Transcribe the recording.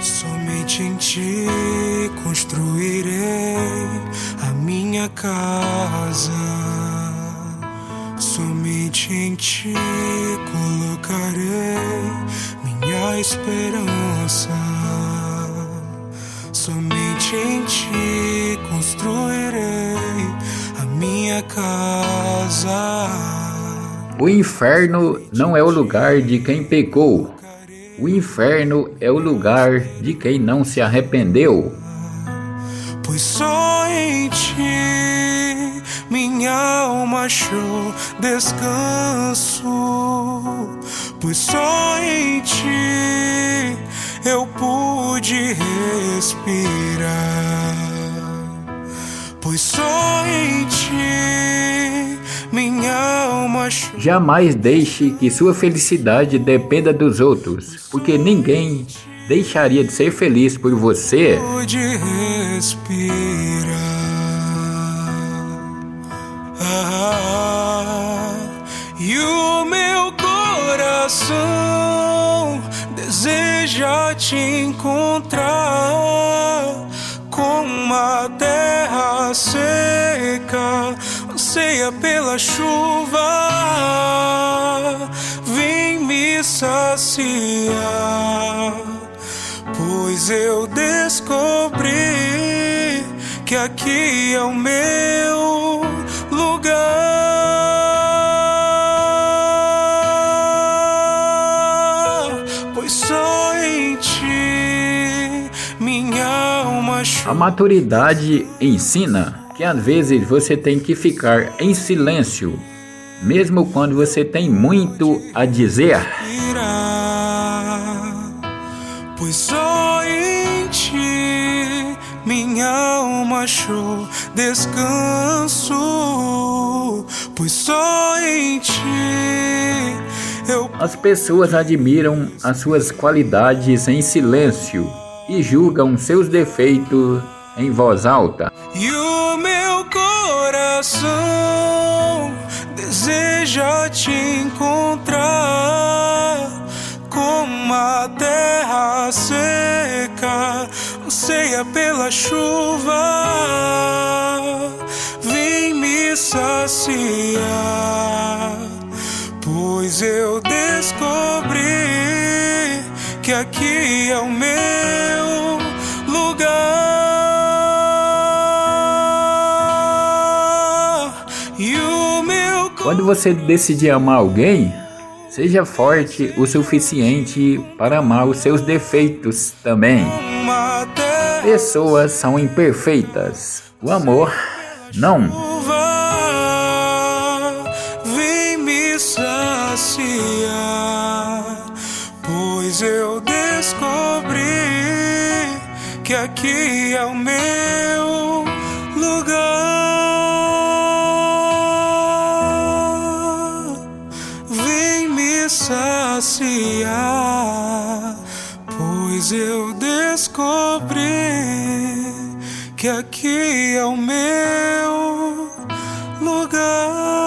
Somente em ti construirei a minha casa. Somente em ti colocarei minha esperança. Somente em ti construirei a minha casa. O inferno não é o lugar de quem pecou. O inferno é o lugar de quem não se arrependeu. Pois só em ti minha alma achou descanso. Pois só em ti eu pude respirar. Pois só em ti. Jamais deixe que sua felicidade dependa dos outros, porque ninguém deixaria de ser feliz por você. pude respirar. Ah, e o meu coração deseja te encontrar anseia pela chuva. Vem me saciar. Pois eu descobri que aqui é o meu lugar. Pois só em ti minha alma A maturidade ensina que às vezes você tem que ficar em silêncio, mesmo quando você tem muito a dizer. Pois só em ti minha alma achou descanso. Pois só em ti eu As pessoas admiram as suas qualidades em silêncio e julgam seus defeitos em voz alta. o meu coração deseja te encontrar como a terra seca anseia pela chuva. Vem me saciar, pois eu descobri que aqui é o meu lugar. Quando você decidir amar alguém, seja forte o suficiente para amar os seus defeitos também. Pessoas são imperfeitas. O amor não. vem me saciar, pois eu descobri que aqui é o meu saciar, pois eu descobri que aqui é o meu lugar.